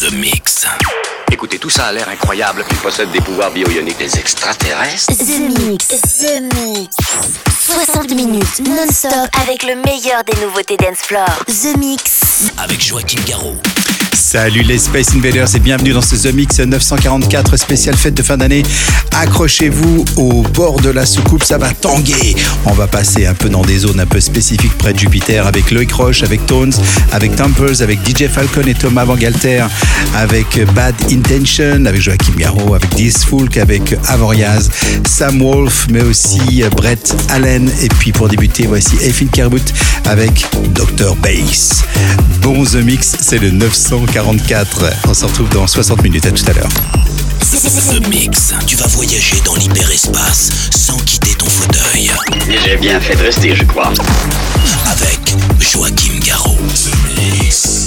The Mix. Écoutez, tout ça a l'air incroyable. Il possède des pouvoirs bio-ioniques. Des extraterrestres The Mix. The Mix. 60 minutes non-stop avec le meilleur des nouveautés dance floor. The Mix. Avec Joachim Garraud. Salut les Space Invaders et bienvenue dans ce The Mix 944 spécial fête de fin d'année. Accrochez-vous au bord de la soucoupe, ça va tanguer. On va passer un peu dans des zones un peu spécifiques près de Jupiter avec Loïc Roche, avec Tones, avec Temples, avec DJ Falcon et Thomas Van Galter, avec Bad Intention, avec Joachim Garraud, avec Dis Folk, avec Avoriaz, Sam Wolf, mais aussi Brett Allen. Et puis pour débuter, voici Effin Kerbout avec Dr. Bass. Bon The Mix, c'est le 944. On se retrouve dans 60 minutes. À tout à l'heure. The Mix. Tu vas voyager dans l'hyperespace sans quitter ton fauteuil. J'ai bien fait de rester, je crois. Avec Joachim Garraud. The Mix.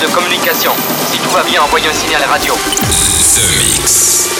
De communication. Si tout va bien, envoyez un signal radio. The Mix.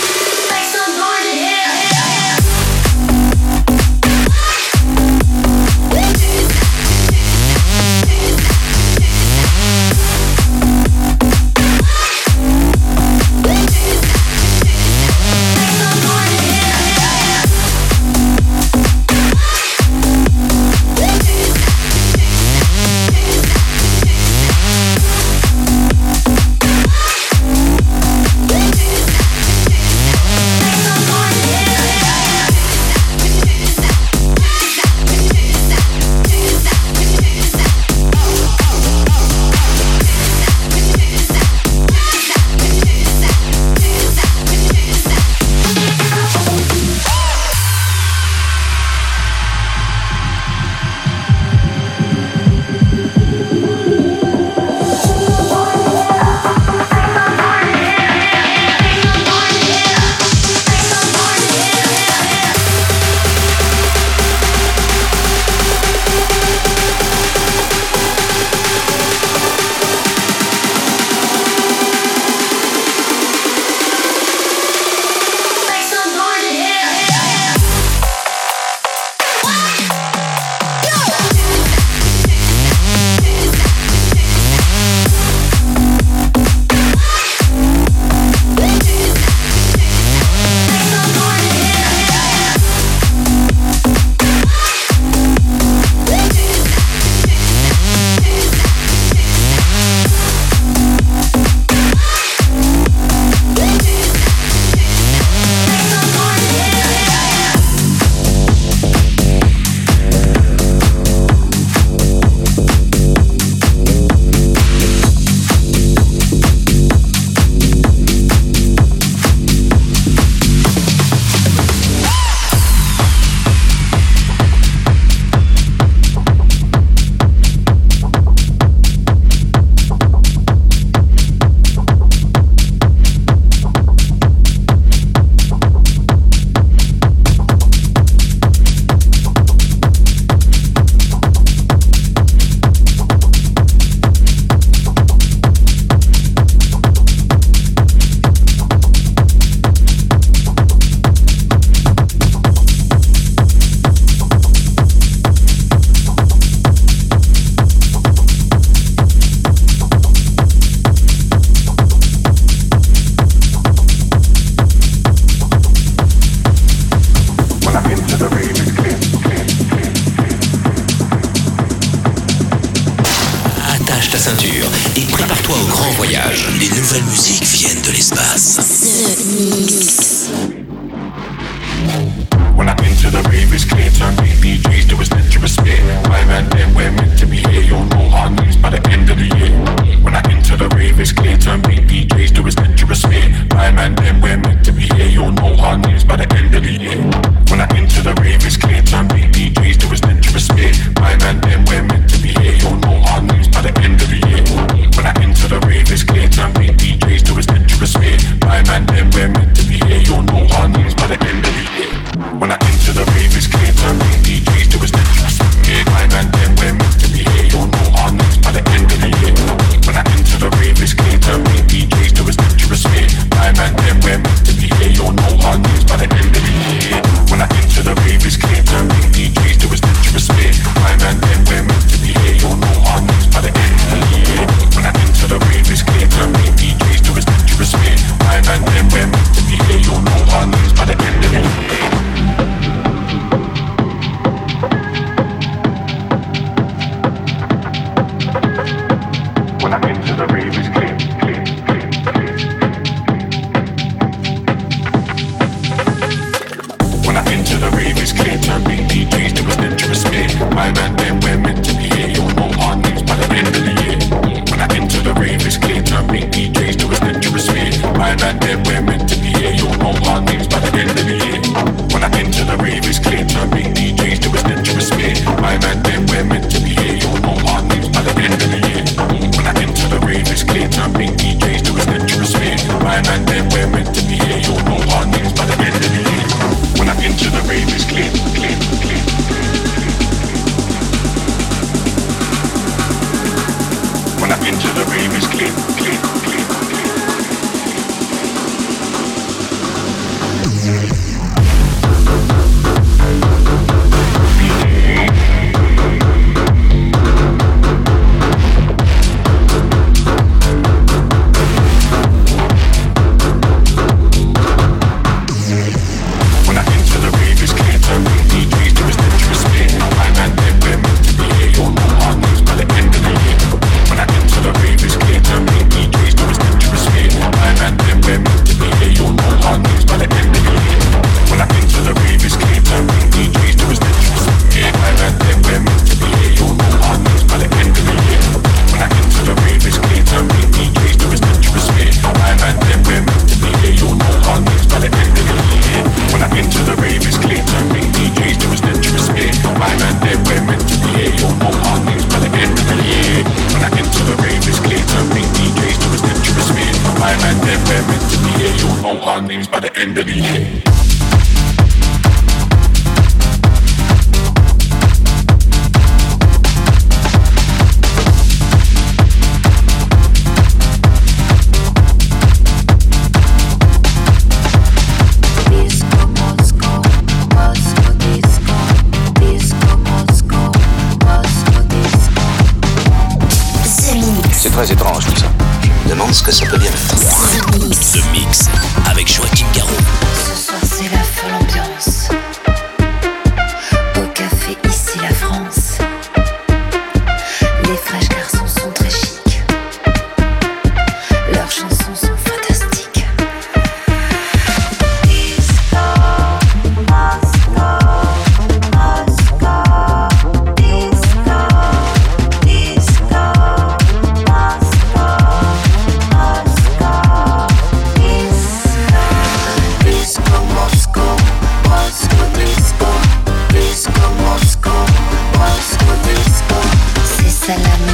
Salam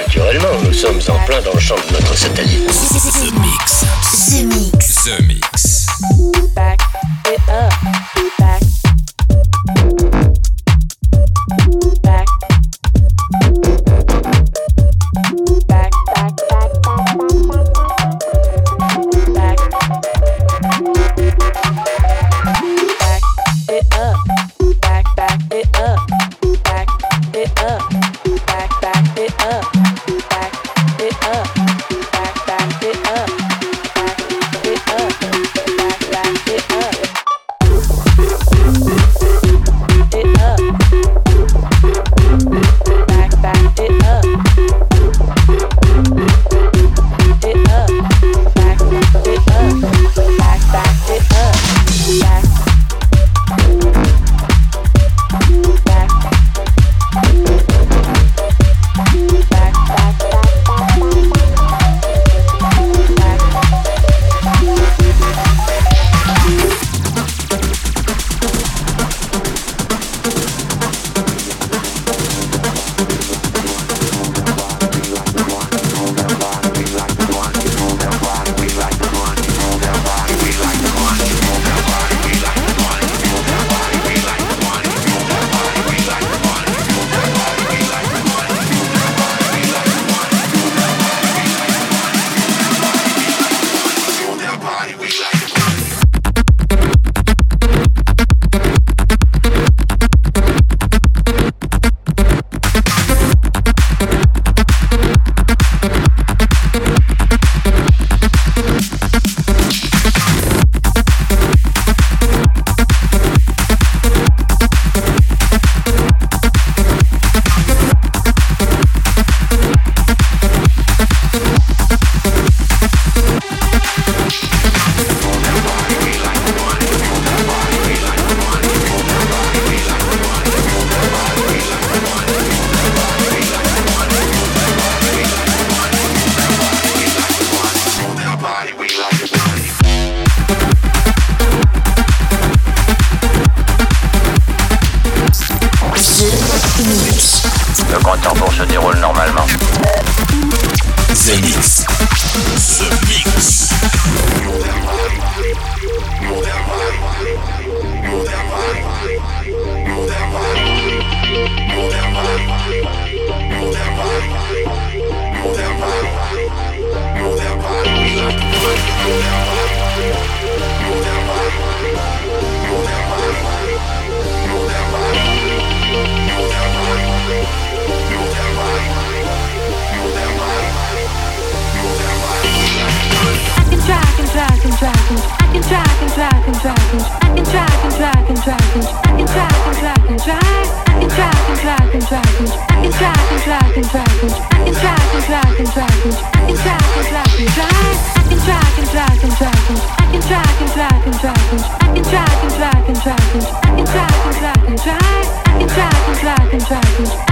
Naturellement, nous sommes en plein dans le champ de notre satellite. and dragons.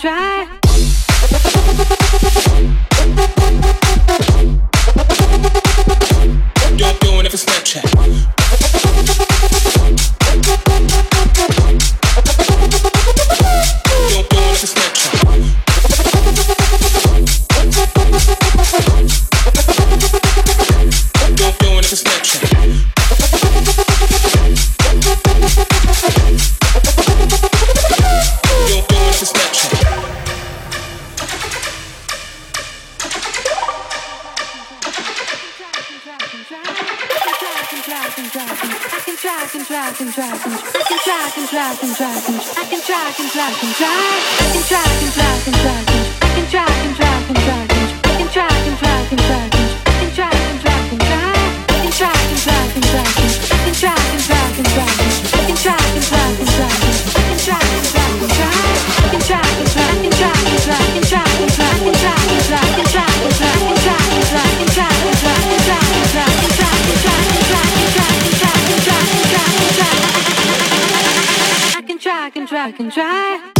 Try. You're doing it for Snapchat. I can try, I can try, I can try. I can try, I can try, I can try. I can try. I can try.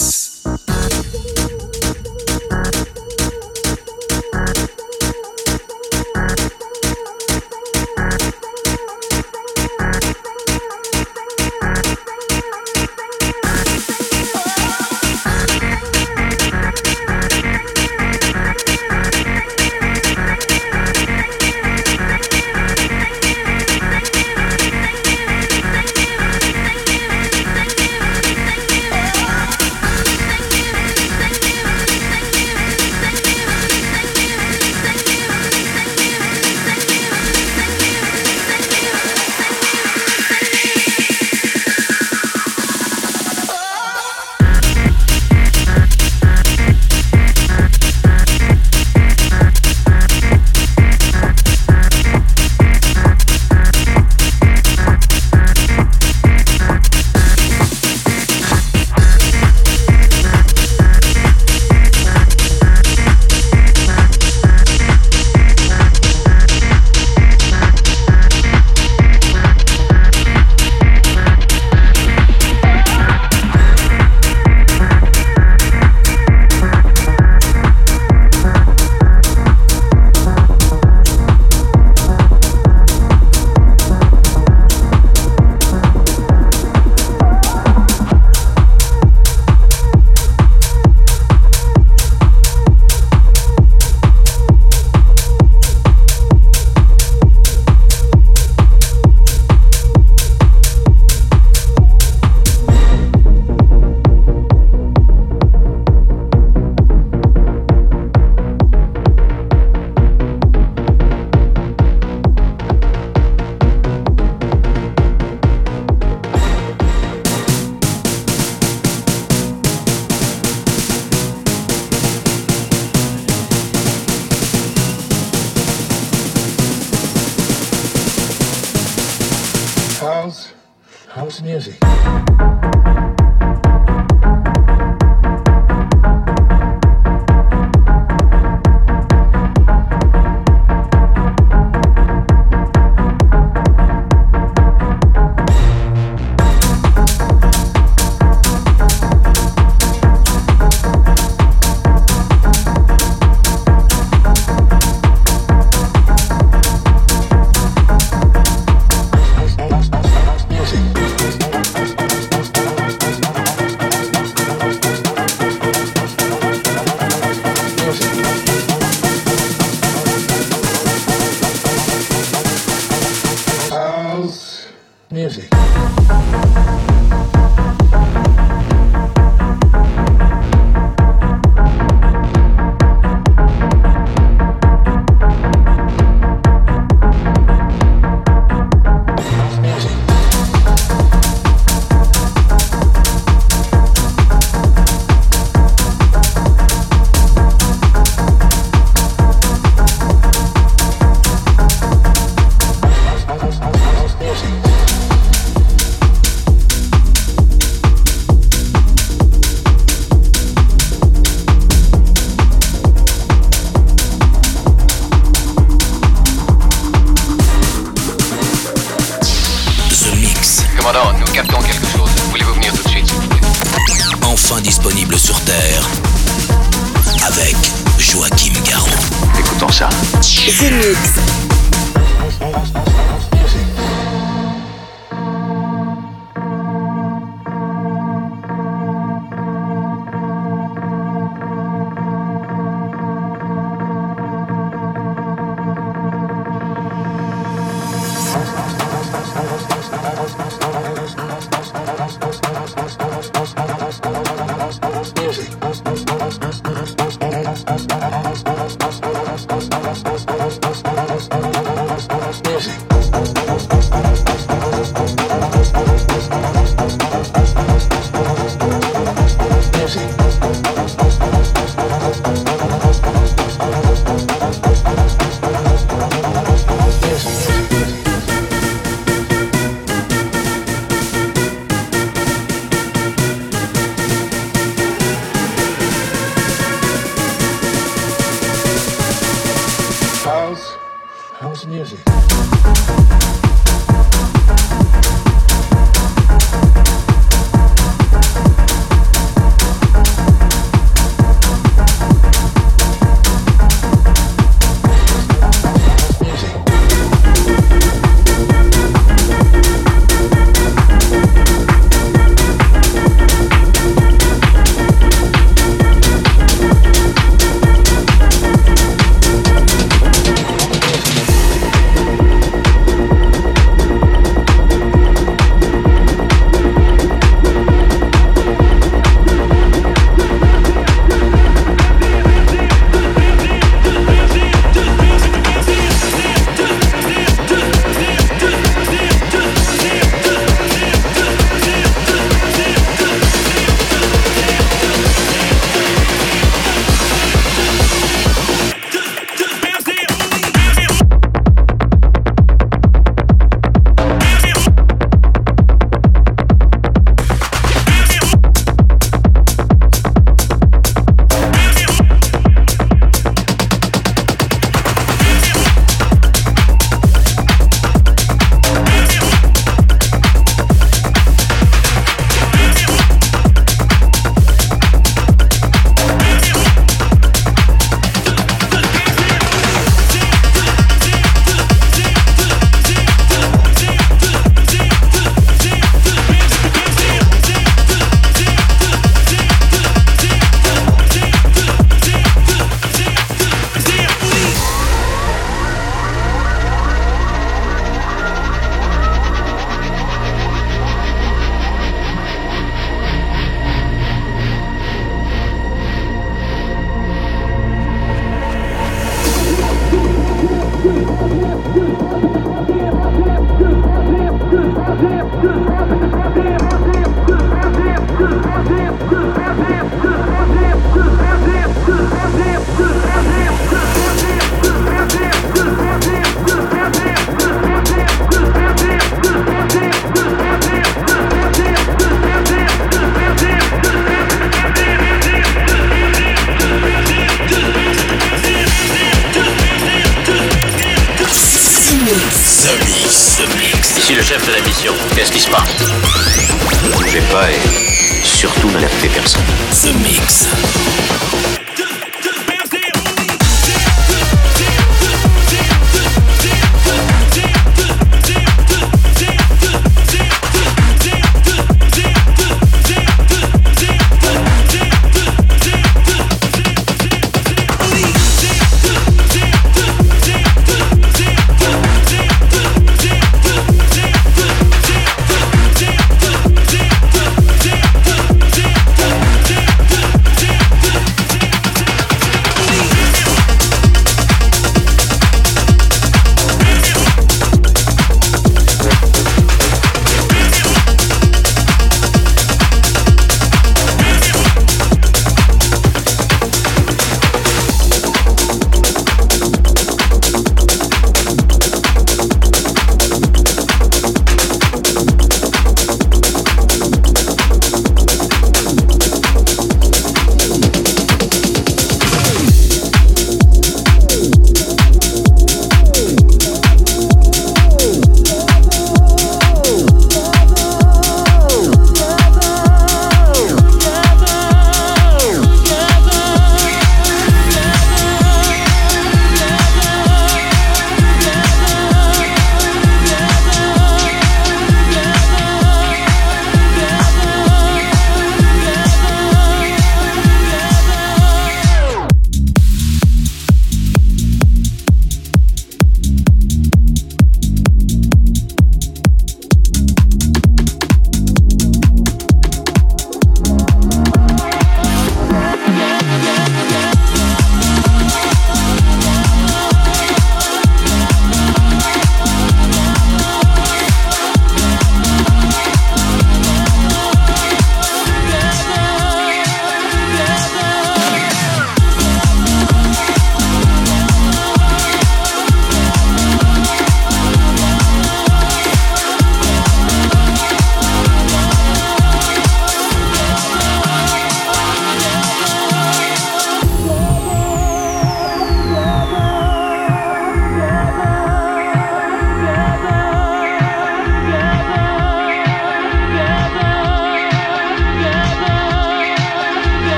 House music.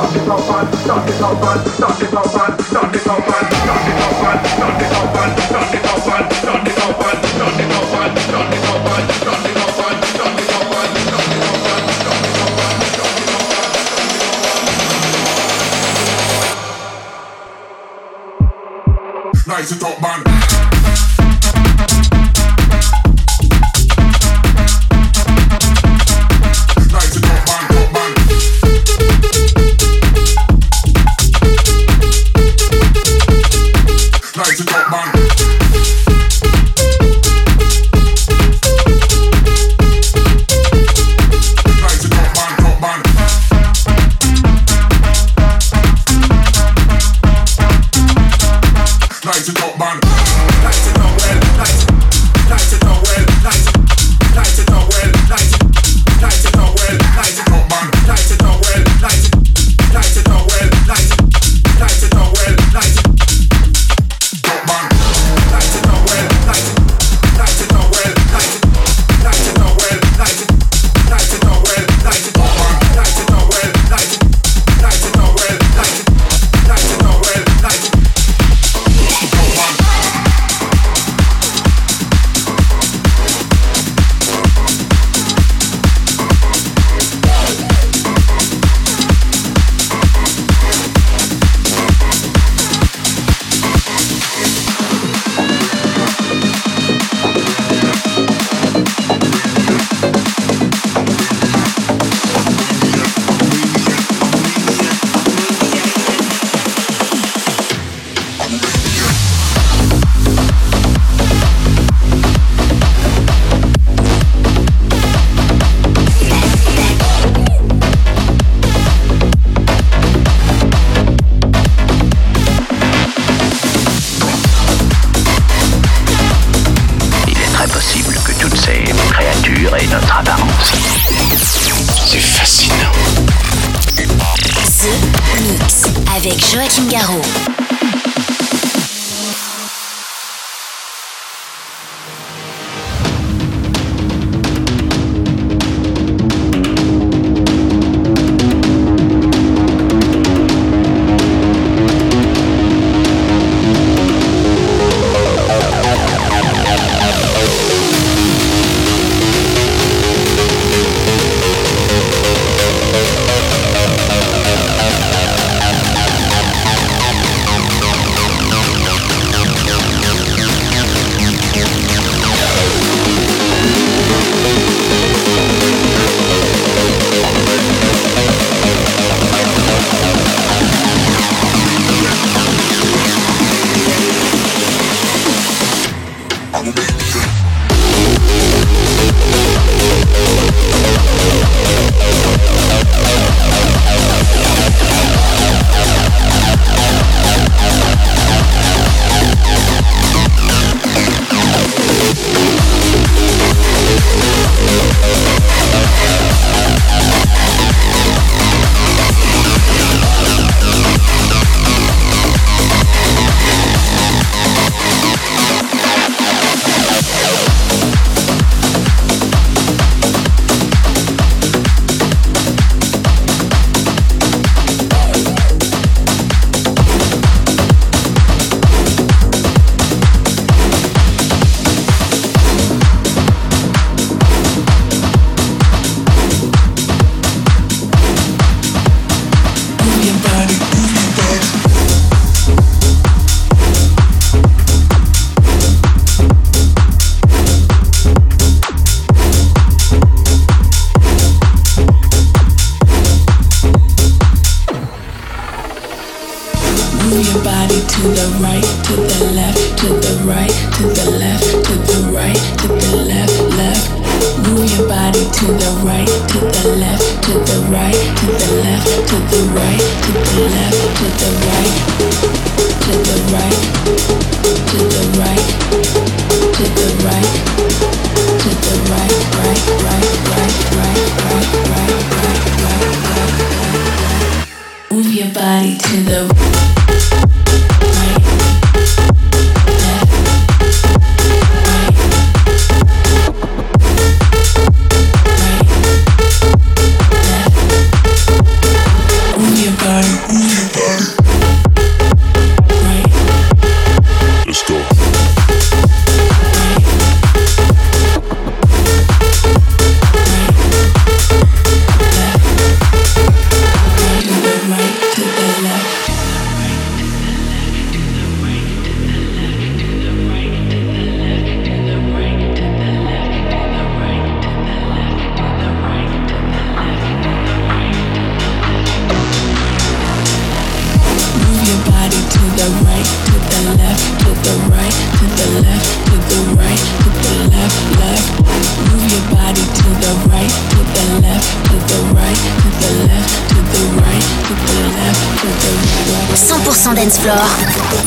stop it, stop it, stop it, stop it, stop it, stop stop it, Joachim Garraud.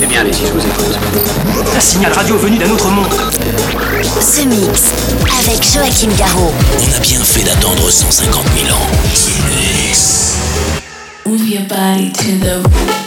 Eh bien, allez-y, je vous écoute. Un signal radio venu d'un autre monde. Ce mix avec Joachim Garraud. On a bien fait d'attendre 150 000 ans. Move your body to the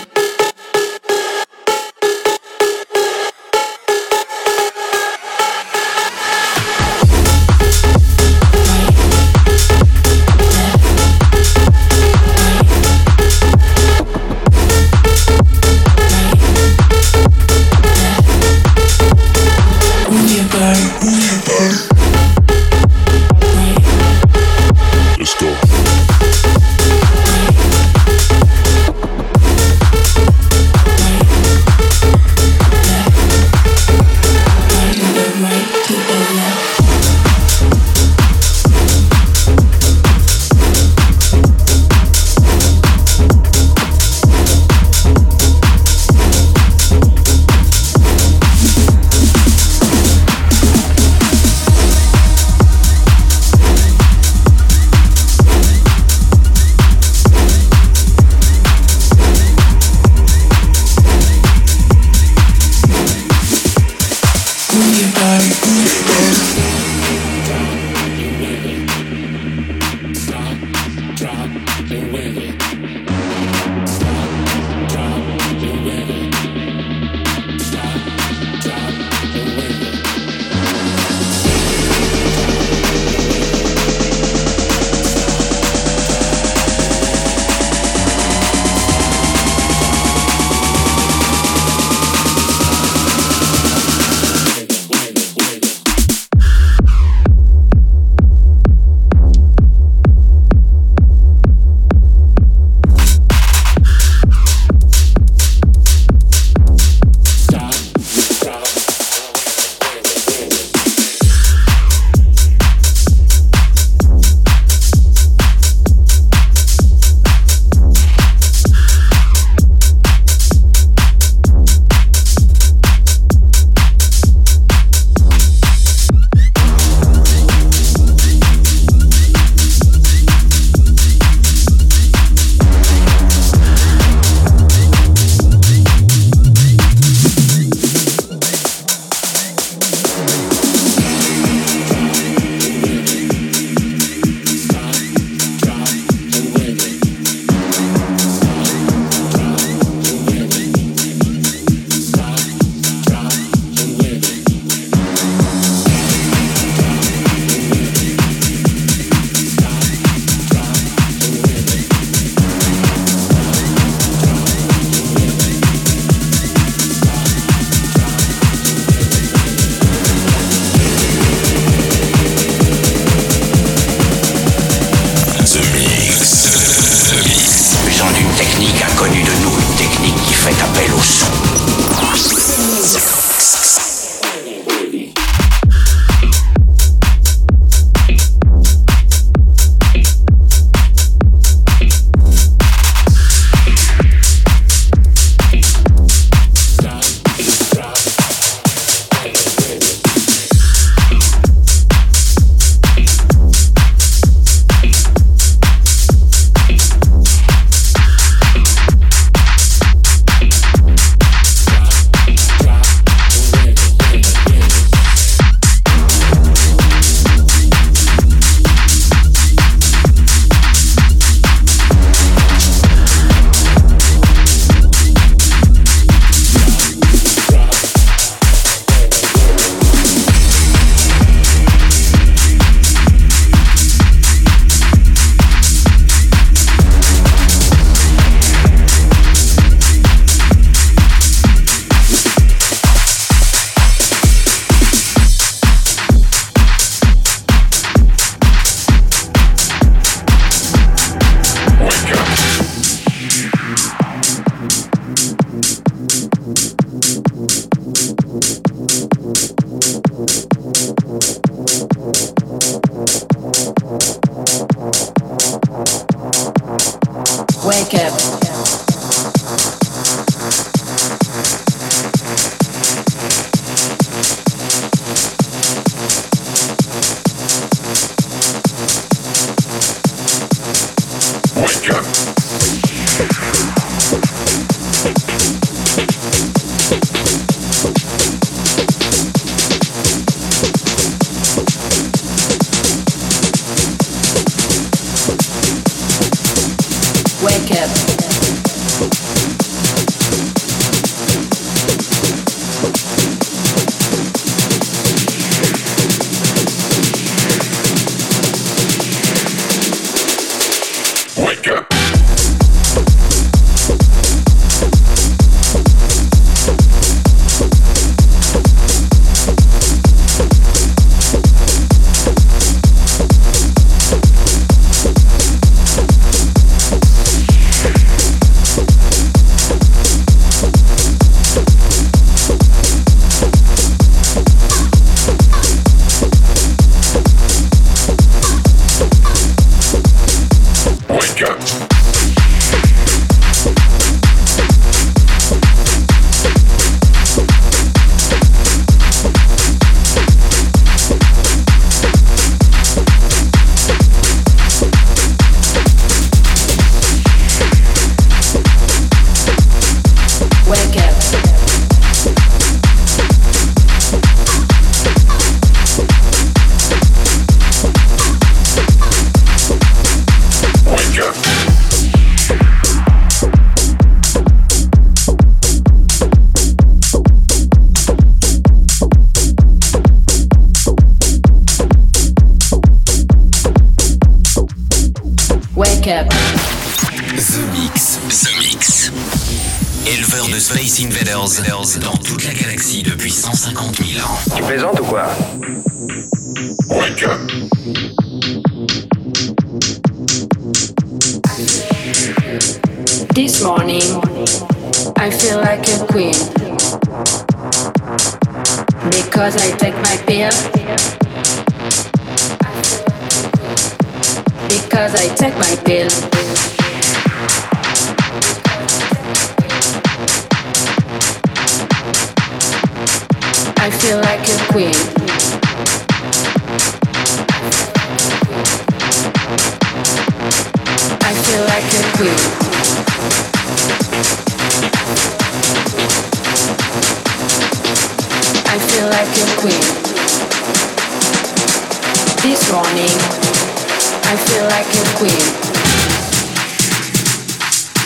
like a queen.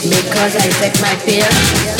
Because I take my pill.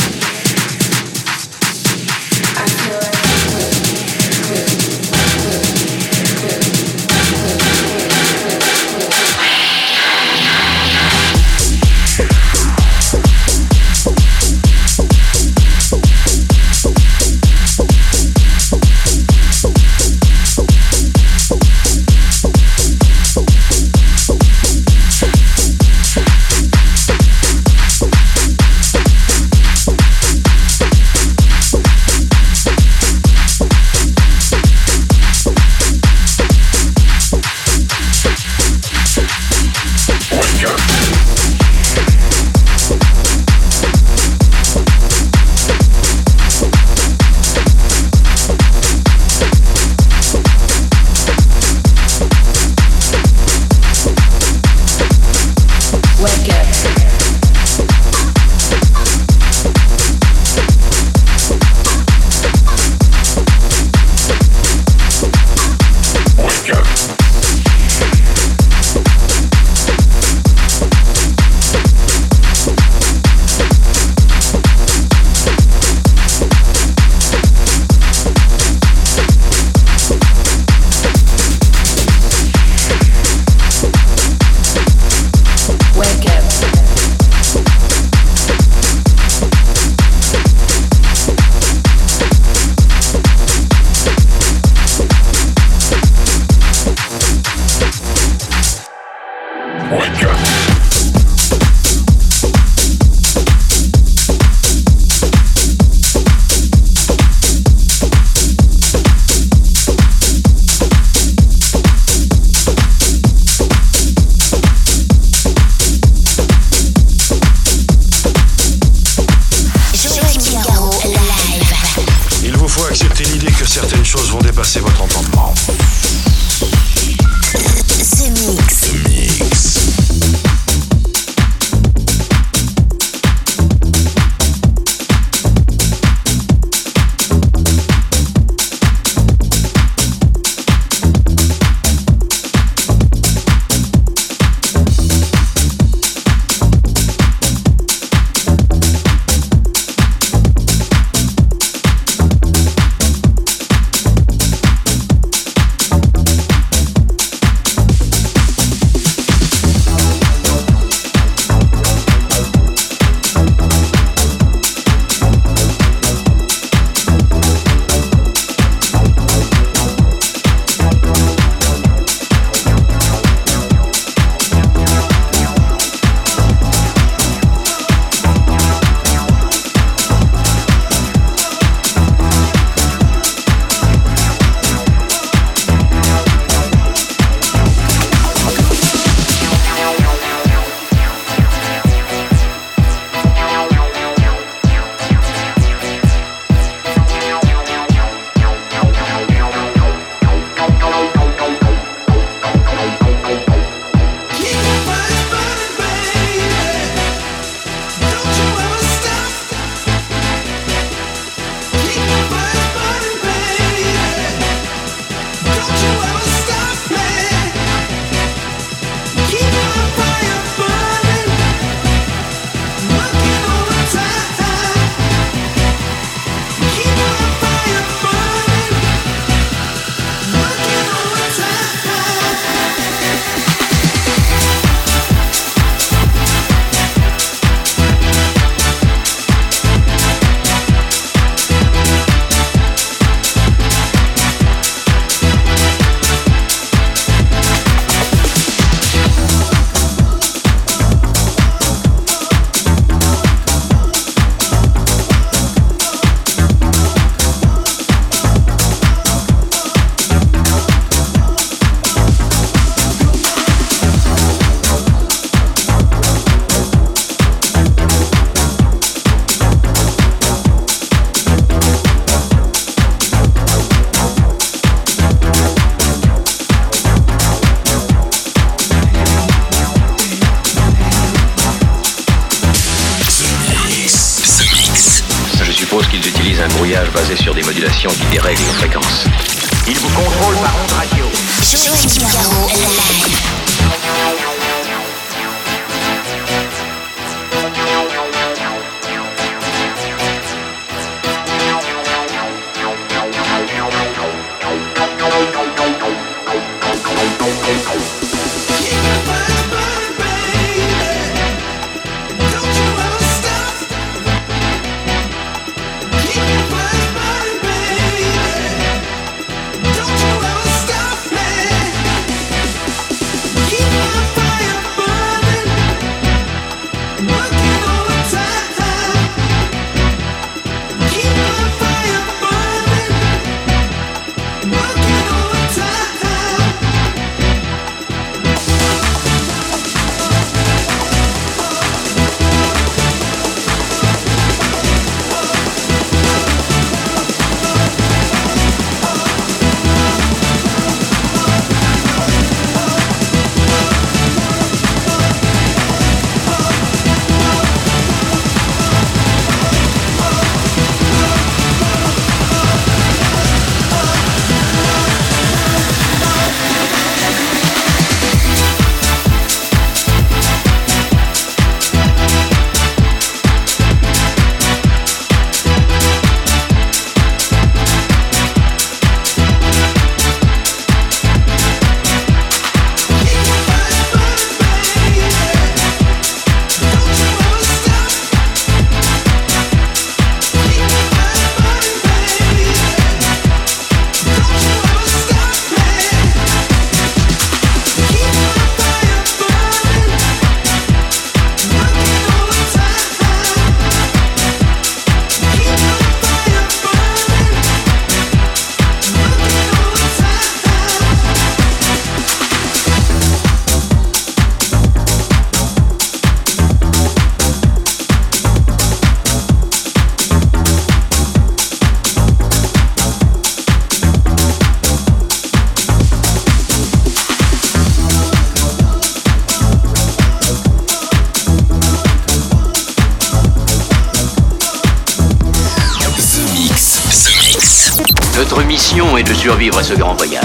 Notre mission est de survivre à ce grand voyage.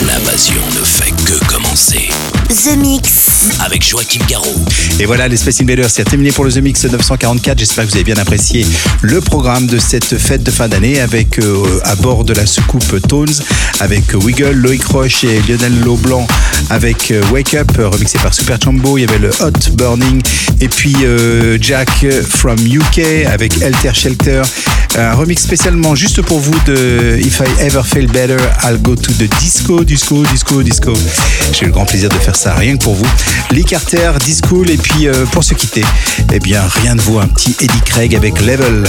L'invasion ne fait que commencer. The Mix. Avec Joachim Garraud. Et voilà, les Space Invaders, c'est terminé pour le The Mix 944. J'espère que vous avez bien apprécié le programme de cette fête de fin d'année avec euh, à bord de la soucoupe Tones, avec Wiggle, Loïc Roche et Lionel Leblanc, avec euh, Wake Up, remixé par Super Chambo. Il y avait le Hot Burning, et puis euh, Jack from UK avec Elter Shelter. Un remix spécialement juste pour vous de If I Ever Feel Better, I'll Go to the Disco, Disco, Disco, Disco. J'ai eu le grand plaisir de faire ça rien que pour vous. Lee Carter, Disco, et puis euh, pour se quitter, eh bien rien de vous un petit Eddie Craig avec Level.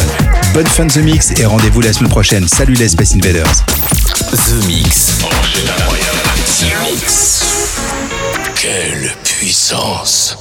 Bonne fin de Mix et rendez-vous la semaine prochaine. Salut les Space Invaders. The Mix. The Mix. Quelle puissance